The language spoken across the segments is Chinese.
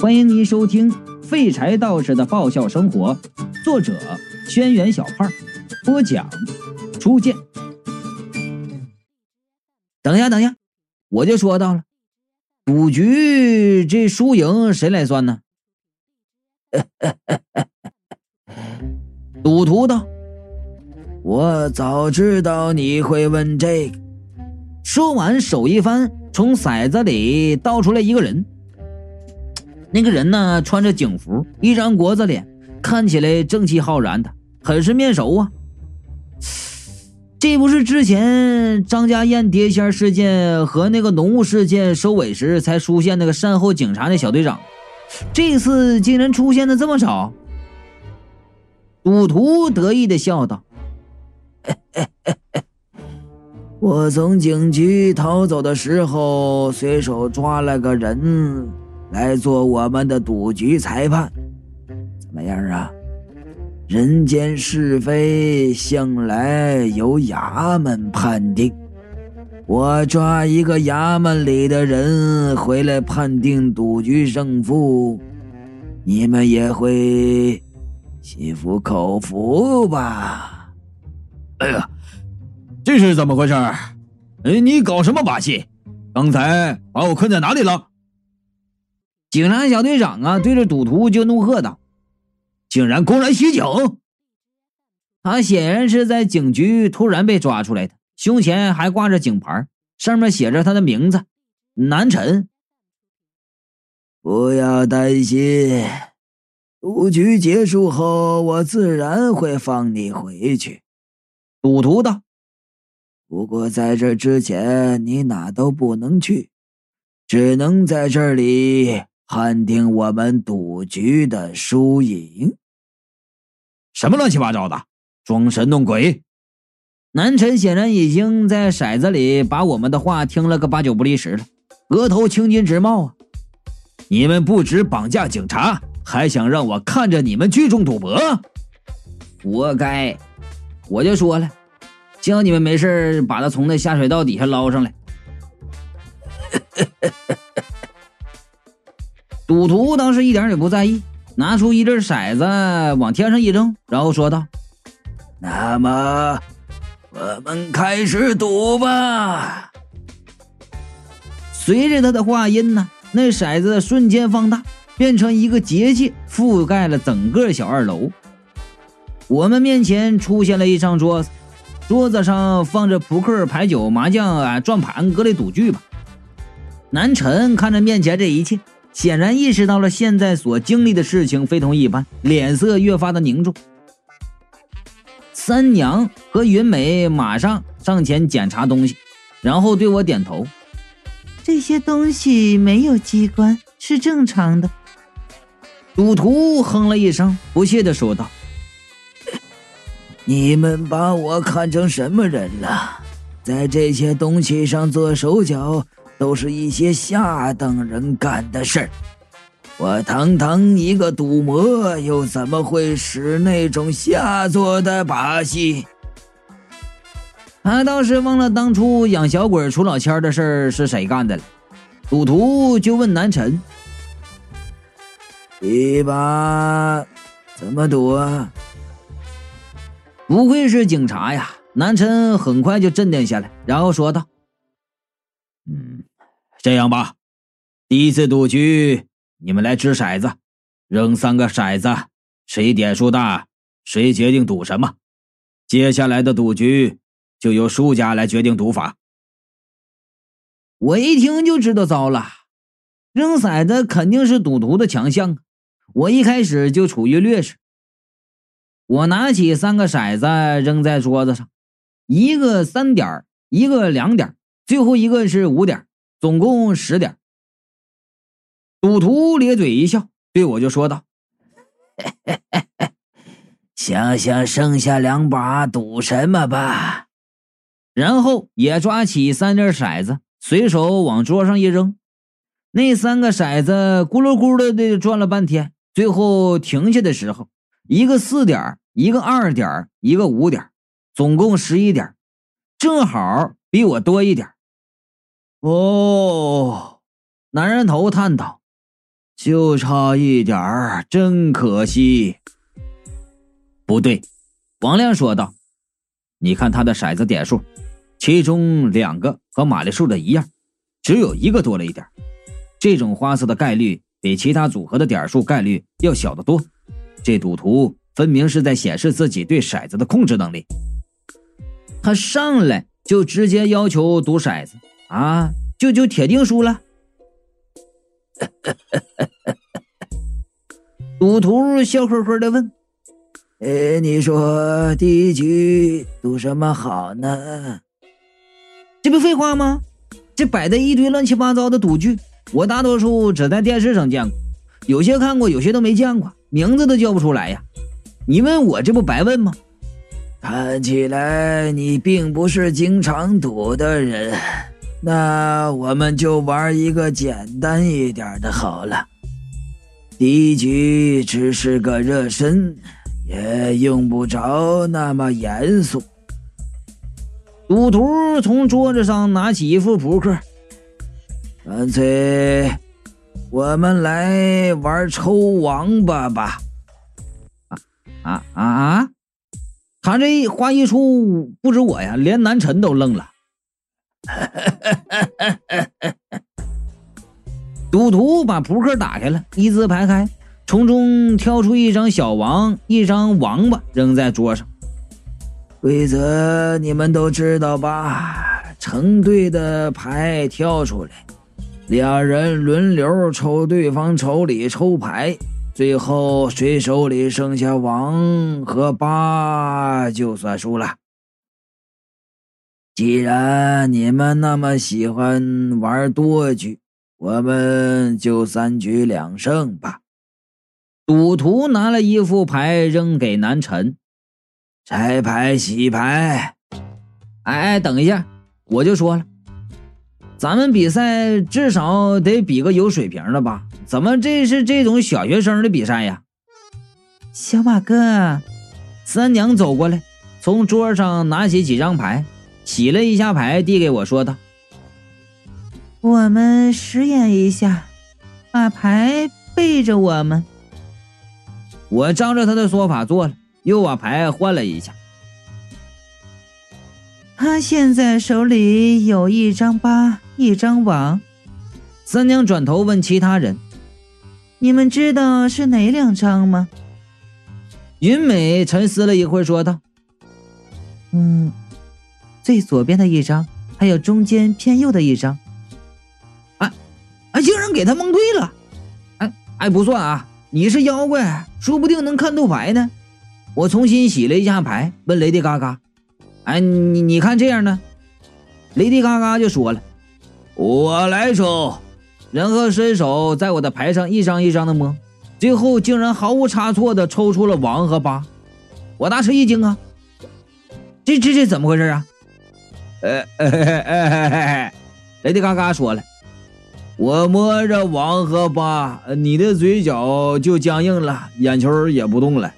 欢迎您收听《废柴道士的爆笑生活》，作者：轩辕小胖，播讲：初见。等一下，等一下，我就说到了，赌局这输赢谁来算呢？赌徒道：“我早知道你会问这个。”说完，手一翻，从骰子里倒出来一个人。那个人呢，穿着警服，一张国字脸，看起来正气浩然的，很是面熟啊。这不是之前张家燕碟仙事件和那个浓雾事件收尾时才出现那个善后警察的小队长？这次竟然出现的这么少。赌徒得意的笑道：“ 我从警局逃走的时候，随手抓了个人。”来做我们的赌局裁判，怎么样啊？人间是非向来由衙门判定，我抓一个衙门里的人回来判定赌局胜负，你们也会心服口服吧？哎呀，这是怎么回事？哎，你搞什么把戏？刚才把我困在哪里了？警察小队长啊，对着赌徒就怒喝道：“竟然公然袭警！”他显然是在警局突然被抓出来的，胸前还挂着警牌，上面写着他的名字——南辰。不要担心，赌局结束后，我自然会放你回去。”赌徒道。“不过在这之前，你哪都不能去，只能在这里。”判定我们赌局的输赢？什么乱七八糟的，装神弄鬼！南辰显然已经在骰子里把我们的话听了个八九不离十了，额头青筋直冒啊！你们不止绑架警察，还想让我看着你们聚众赌博？活该！我就说了，叫你们没事把他从那下水道底下捞上来。赌徒当时一点也不在意，拿出一粒骰子往天上一扔，然后说道：“那么，我们开始赌吧。”随着他的话音呢，那骰子瞬间放大，变成一个结界，覆盖了整个小二楼。我们面前出现了一张桌子，桌子上放着扑克、牌九、麻将啊、转盘各类赌具吧。南辰看着面前这一切。显然意识到了现在所经历的事情非同一般，脸色越发的凝重。三娘和云美马上上前检查东西，然后对我点头：“这些东西没有机关，是正常的。”赌徒哼了一声，不屑的说道：“你们把我看成什么人了？在这些东西上做手脚？”都是一些下等人干的事儿，我堂堂一个赌魔，又怎么会使那种下作的把戏？他倒是忘了当初养小鬼出老千的事儿是谁干的了。赌徒就问南辰：“一把怎么赌啊？”不愧是警察呀！南辰很快就镇定下来，然后说道：“嗯。”这样吧，第一次赌局，你们来掷骰子，扔三个骰子，谁点数大，谁决定赌什么。接下来的赌局就由输家来决定赌法。我一听就知道糟了，扔骰子肯定是赌徒的强项！我一开始就处于劣势。我拿起三个骰子扔在桌子上，一个三点，一个两点，最后一个是五点。总共十点。赌徒咧嘴一笑，对我就说道：“想想剩下两把赌什么吧。”然后也抓起三粒骰子，随手往桌上一扔。那三个骰子咕噜咕噜的转了半天，最后停下的时候，一个四点，一个二点，一个五点，总共十一点，正好比我多一点。哦，男人头叹道：“就差一点儿，真可惜。不对，王亮说道：“你看他的骰子点数，其中两个和玛丽数的一样，只有一个多了一点。这种花色的概率比其他组合的点数概率要小得多。这赌徒分明是在显示自己对骰子的控制能力。他上来就直接要求赌骰子啊，就就铁定输了。赌徒笑呵呵的问。”呃，你说第一局赌什么好呢？这不废话吗？这摆的一堆乱七八糟的赌具，我大多数只在电视上见过，有些看过，有些都没见过，名字都叫不出来呀。你问我这不白问吗？看起来你并不是经常赌的人，那我们就玩一个简单一点的好了。第一局只是个热身。也用不着那么严肃。赌徒从桌子上拿起一副扑克，干脆我们来玩抽王八吧！啊啊啊！他这话一出，不止我呀，连南辰都愣了。赌徒把扑克打开了，一字排开。从中挑出一张小王，一张王八扔在桌上。规则你们都知道吧？成对的牌挑出来，两人轮流抽对方手里抽牌，最后谁手里剩下王和八就算输了。既然你们那么喜欢玩多局，我们就三局两胜吧。赌徒拿了一副牌扔给南辰，拆牌洗牌。哎哎，等一下，我就说了，咱们比赛至少得比个有水平的吧？怎么这是这种小学生的比赛呀？小马哥，三娘走过来，从桌上拿起几张牌，洗了一下牌，递给我说道：“我们实验一下，把牌背着我们。”我照着他的说法做了，又把牌换了一下。他现在手里有一张八，一张王。三娘转头问其他人：“你们知道是哪两张吗？”云美沉思了一会儿，说道：“嗯，最左边的一张，还有中间偏右的一张。”哎，哎，竟然给他蒙对了！哎哎，不算啊。你是妖怪，说不定能看透牌呢。我重新洗了一下牌，问雷迪嘎嘎：“哎，你你看这样呢？”雷迪嘎嘎就说了：“我来抽。”然后伸手在我的牌上一张一张的摸，最后竟然毫无差错的抽出了王和八。我大吃一惊啊！这这这怎么回事啊？呃，雷迪嘎嘎说了。我摸着王和八，你的嘴角就僵硬了，眼球也不动了。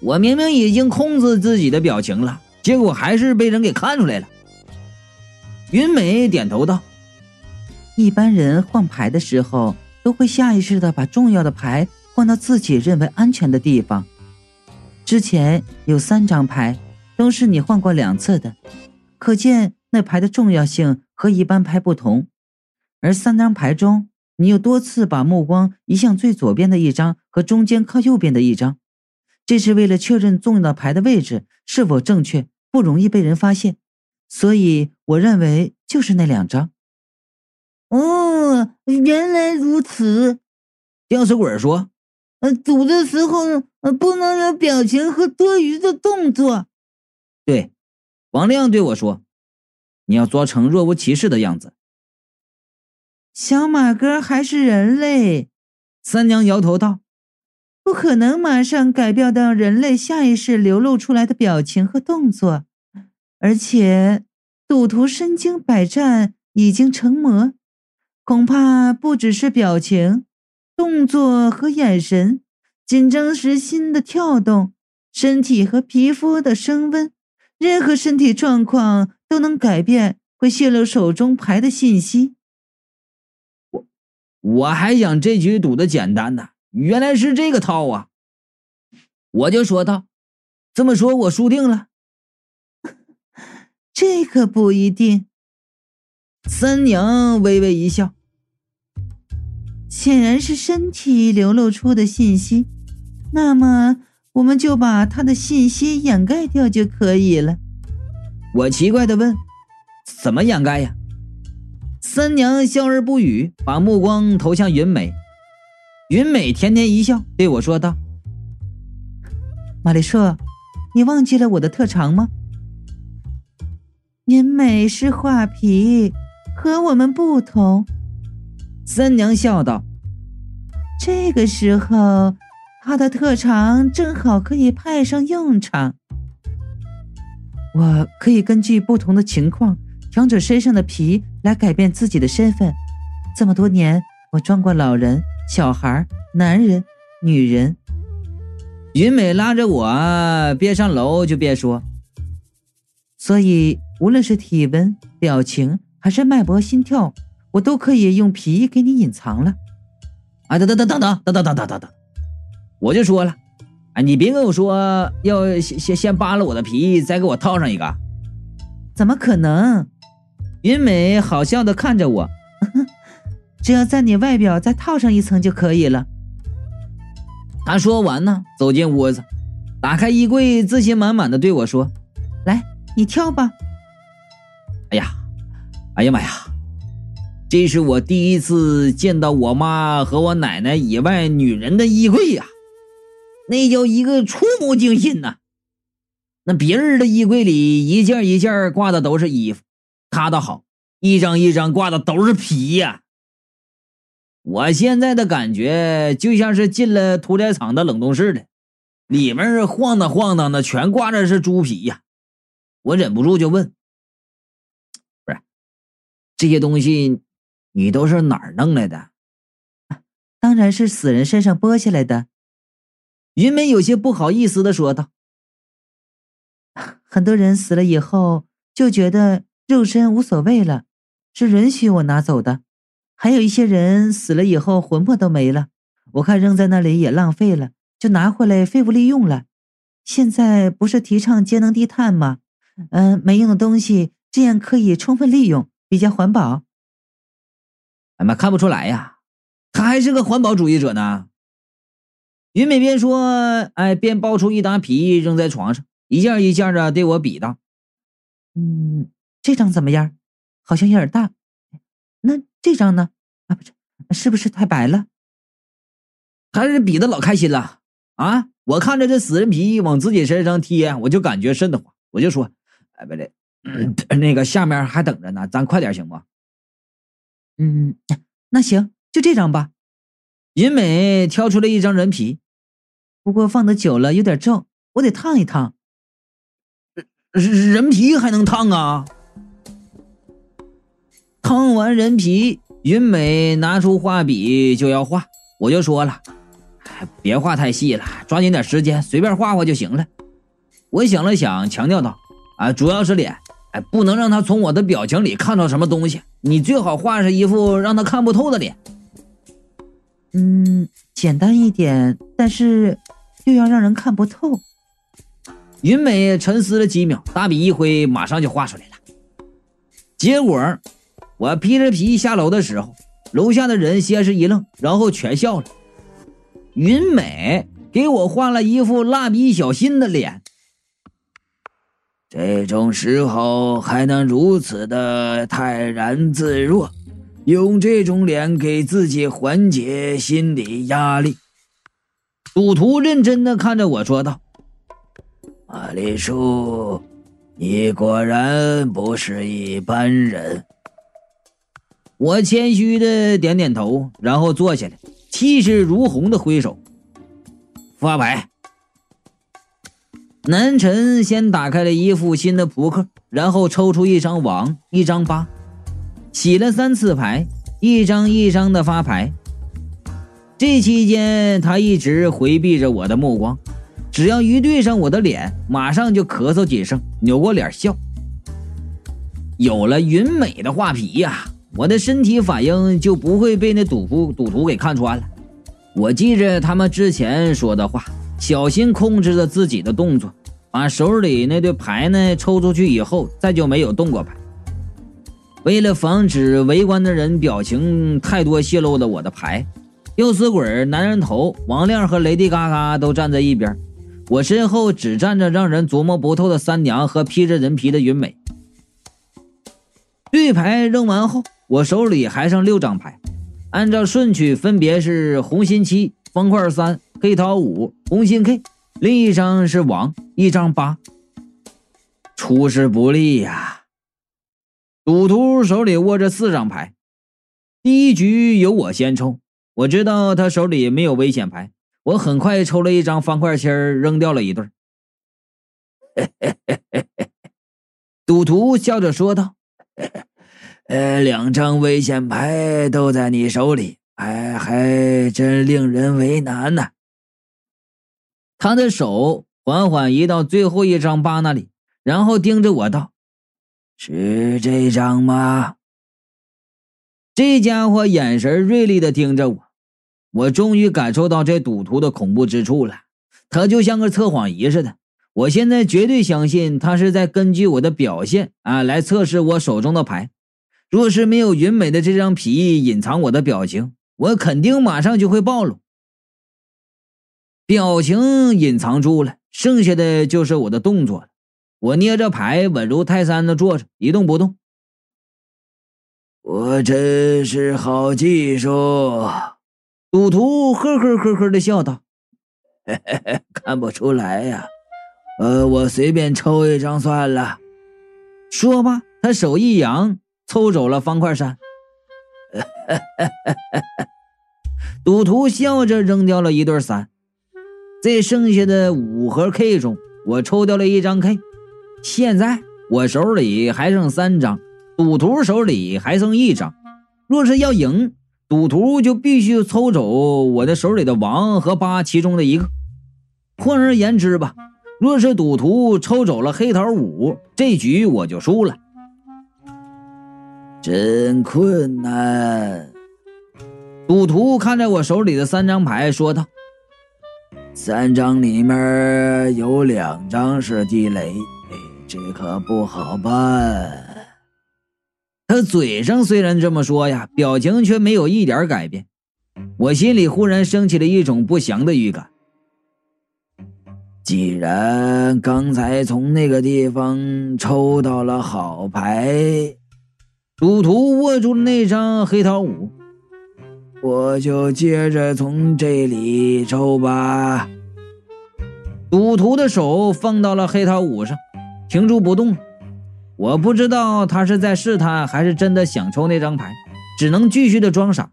我明明已经控制自己的表情了，结果还是被人给看出来了。云美点头道：“一般人换牌的时候，都会下意识的把重要的牌换到自己认为安全的地方。之前有三张牌，都是你换过两次的，可见那牌的重要性和一般牌不同。”而三张牌中，你又多次把目光移向最左边的一张和中间靠右边的一张，这是为了确认重要的牌的位置是否正确，不容易被人发现。所以我认为就是那两张。哦，原来如此。吊死鬼说：“呃，赌的时候呃不能有表情和多余的动作。”对，王亮对我说：“你要做成若无其事的样子。”小马哥还是人类，三娘摇头道：“不可能马上改变到人类下意识流露出来的表情和动作，而且赌徒身经百战，已经成魔，恐怕不只是表情、动作和眼神，紧张时心的跳动、身体和皮肤的升温，任何身体状况都能改变，会泄露手中牌的信息。”我我还想这局赌的简单呢，原来是这个套啊！我就说道：“这么说，我输定了。”这可不一定。三娘微微一笑，显然是身体流露出的信息。那么，我们就把他的信息掩盖掉就可以了。我奇怪的问：“怎么掩盖呀？”三娘笑而不语，把目光投向云美。云美甜甜一笑，对我说道：“玛丽硕，你忘记了我的特长吗？”云美是画皮，和我们不同。三娘笑道：“这个时候，他的特长正好可以派上用场。我可以根据不同的情况。”长者身上的皮来改变自己的身份。这么多年，我装过老人、小孩、男人、女人。云美拉着我，别上楼就别说。所以，无论是体温、表情，还是脉搏、心跳，我都可以用皮给你隐藏了。啊，等等等等等等等等等等，我就说了，啊，你别跟我说要先先先扒了我的皮，再给我套上一个。怎么可能？云美好笑的看着我，只要在你外表再套上一层就可以了。他说完呢，走进屋子，打开衣柜，自信满满的对我说：“来，你跳吧。”哎呀，哎呀妈呀，这是我第一次见到我妈和我奶奶以外女人的衣柜呀，那叫一个触目惊心呐！那别人的衣柜里一件一件挂的都是衣服。他倒好，一张一张挂的都是皮呀！我现在的感觉就像是进了屠宰场的冷冻室的，里面晃荡晃荡的，全挂着是猪皮呀！我忍不住就问：“不是这些东西，你都是哪儿弄来的？”当然是死人身上剥下来的。云梅有些不好意思的说道：“ 很多人死了以后就觉得……”肉身无所谓了，是允许我拿走的。还有一些人死了以后魂魄都没了，我看扔在那里也浪费了，就拿回来废物利用了。现在不是提倡节能低碳吗？嗯，没用的东西这样可以充分利用，比较环保。俺们看不出来呀，他还是个环保主义者呢。云美边说，哎，边抱出一沓皮扔在床上，一件一件的对我比道：“嗯。”这张怎么样？好像有点大。那这张呢？啊，不是，是不是太白了？还是比的老开心了啊！我看着这死人皮往自己身上贴，我就感觉瘆得慌。我就说：“哎，不对，那个下面还等着呢，咱快点行不？”嗯，那行，就这张吧。云美挑出了一张人皮，不过放的久了有点皱，我得烫一烫。人皮还能烫啊？烫完人皮，云美拿出画笔就要画，我就说了：“，别画太细了，抓紧点时间，随便画画就行了。”我想了想，强调道：“啊，主要是脸，哎，不能让他从我的表情里看到什么东西。你最好画上一副让他看不透的脸。”嗯，简单一点，但是又要让人看不透。云美沉思了几秒，大笔一挥，马上就画出来了。结果。我披着皮下楼的时候，楼下的人先是一愣，然后全笑了。云美给我画了一副蜡笔小新的脸，这种时候还能如此的泰然自若，用这种脸给自己缓解心理压力。赌徒认真的看着我说道：“阿丽叔，你果然不是一般人。”我谦虚的点点头，然后坐下来，气势如虹的挥手发牌。南辰先打开了一副新的扑克，然后抽出一张王，一张八，洗了三次牌，一张一张的发牌。这期间，他一直回避着我的目光，只要一对上我的脸，马上就咳嗽几声，扭过脸笑。有了云美的画皮呀！我的身体反应就不会被那赌徒赌徒给看穿了。我记着他们之前说的话，小心控制着自己的动作，把手里那对牌呢抽出去以后，再就没有动过牌。为了防止围观的人表情太多泄露了我的牌，吊死鬼、男人头、王亮和雷迪嘎嘎都站在一边，我身后只站着让人琢磨不透的三娘和披着人皮的云美。对牌扔完后，我手里还剩六张牌。按照顺序，分别是红心七、方块三、黑桃五、红心 K，另一张是王，一张八。出师不利呀！赌徒手里握着四张牌，第一局由我先抽。我知道他手里没有危险牌，我很快抽了一张方块七扔掉了一对。赌徒笑着说道。呃，两张危险牌都在你手里，哎，还真令人为难呢。他的手缓缓移到最后一张八那里，然后盯着我道：“是这张吗？”这家伙眼神锐利的盯着我，我终于感受到这赌徒的恐怖之处了。他就像个测谎仪似的，我现在绝对相信他是在根据我的表现啊来测试我手中的牌。若是没有云美的这张皮隐藏我的表情，我肯定马上就会暴露。表情隐藏住了，剩下的就是我的动作了。我捏着牌，稳如泰山的坐着，一动不动。我真是好技术，赌徒呵呵呵呵的笑道：“看不出来呀，呃，我随便抽一张算了。”说吧，他手一扬。抽走了方块三，赌徒笑着扔掉了一对三，在剩下的五盒 K 中，我抽掉了一张 K。现在我手里还剩三张，赌徒手里还剩一张。若是要赢，赌徒就必须抽走我的手里的王和八其中的一个。换而言之吧，若是赌徒抽走了黑桃五，这局我就输了。真困难。赌徒看着我手里的三张牌，说道：“三张里面有两张是地雷，这可不好办。”他嘴上虽然这么说呀，表情却没有一点改变。我心里忽然升起了一种不祥的预感。既然刚才从那个地方抽到了好牌。赌徒握住了那张黑桃五，我就接着从这里抽吧。赌徒的手放到了黑桃五上，停住不动。我不知道他是在试探，还是真的想抽那张牌，只能继续的装傻。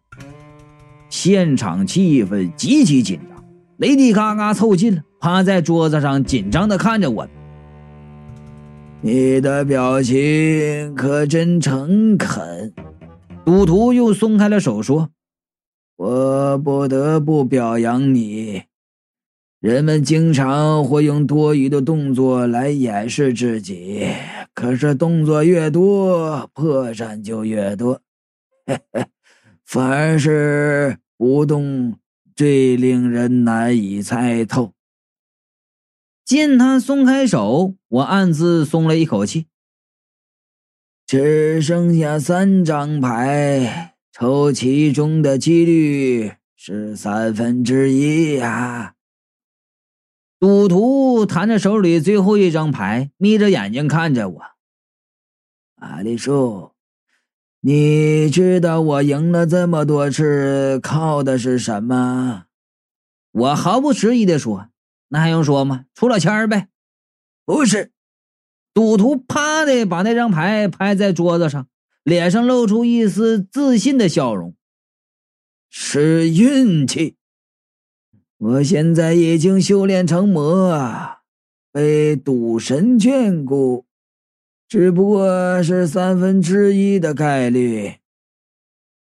现场气氛极其紧张，雷迪嘎嘎凑近了，趴在桌子上，紧张的看着我。你的表情可真诚恳。赌徒又松开了手，说：“我不得不表扬你。人们经常会用多余的动作来掩饰自己，可是动作越多，破绽就越多。反而是不动最令人难以猜透。”见他松开手，我暗自松了一口气。只剩下三张牌，抽其中的几率是三分之一呀。赌徒弹着手里最后一张牌，眯着眼睛看着我。阿丽叔，你知道我赢了这么多次，靠的是什么？我毫不迟疑的说。那还用说吗？出了签儿呗。不是，赌徒啪的把那张牌拍在桌子上，脸上露出一丝自信的笑容。是运气。我现在已经修炼成魔，被赌神眷顾，只不过是三分之一的概率。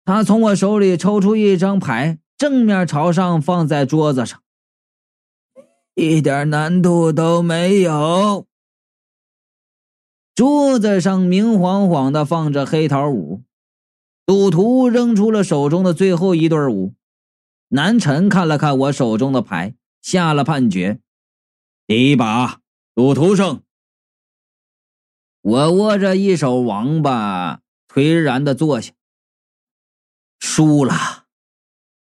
他从我手里抽出一张牌，正面朝上放在桌子上。一点难度都没有。桌子上明晃晃的放着黑桃五，赌徒扔出了手中的最后一对五。南辰看了看我手中的牌，下了判决：第一把，赌徒胜。我握着一手王八，颓然的坐下，输了。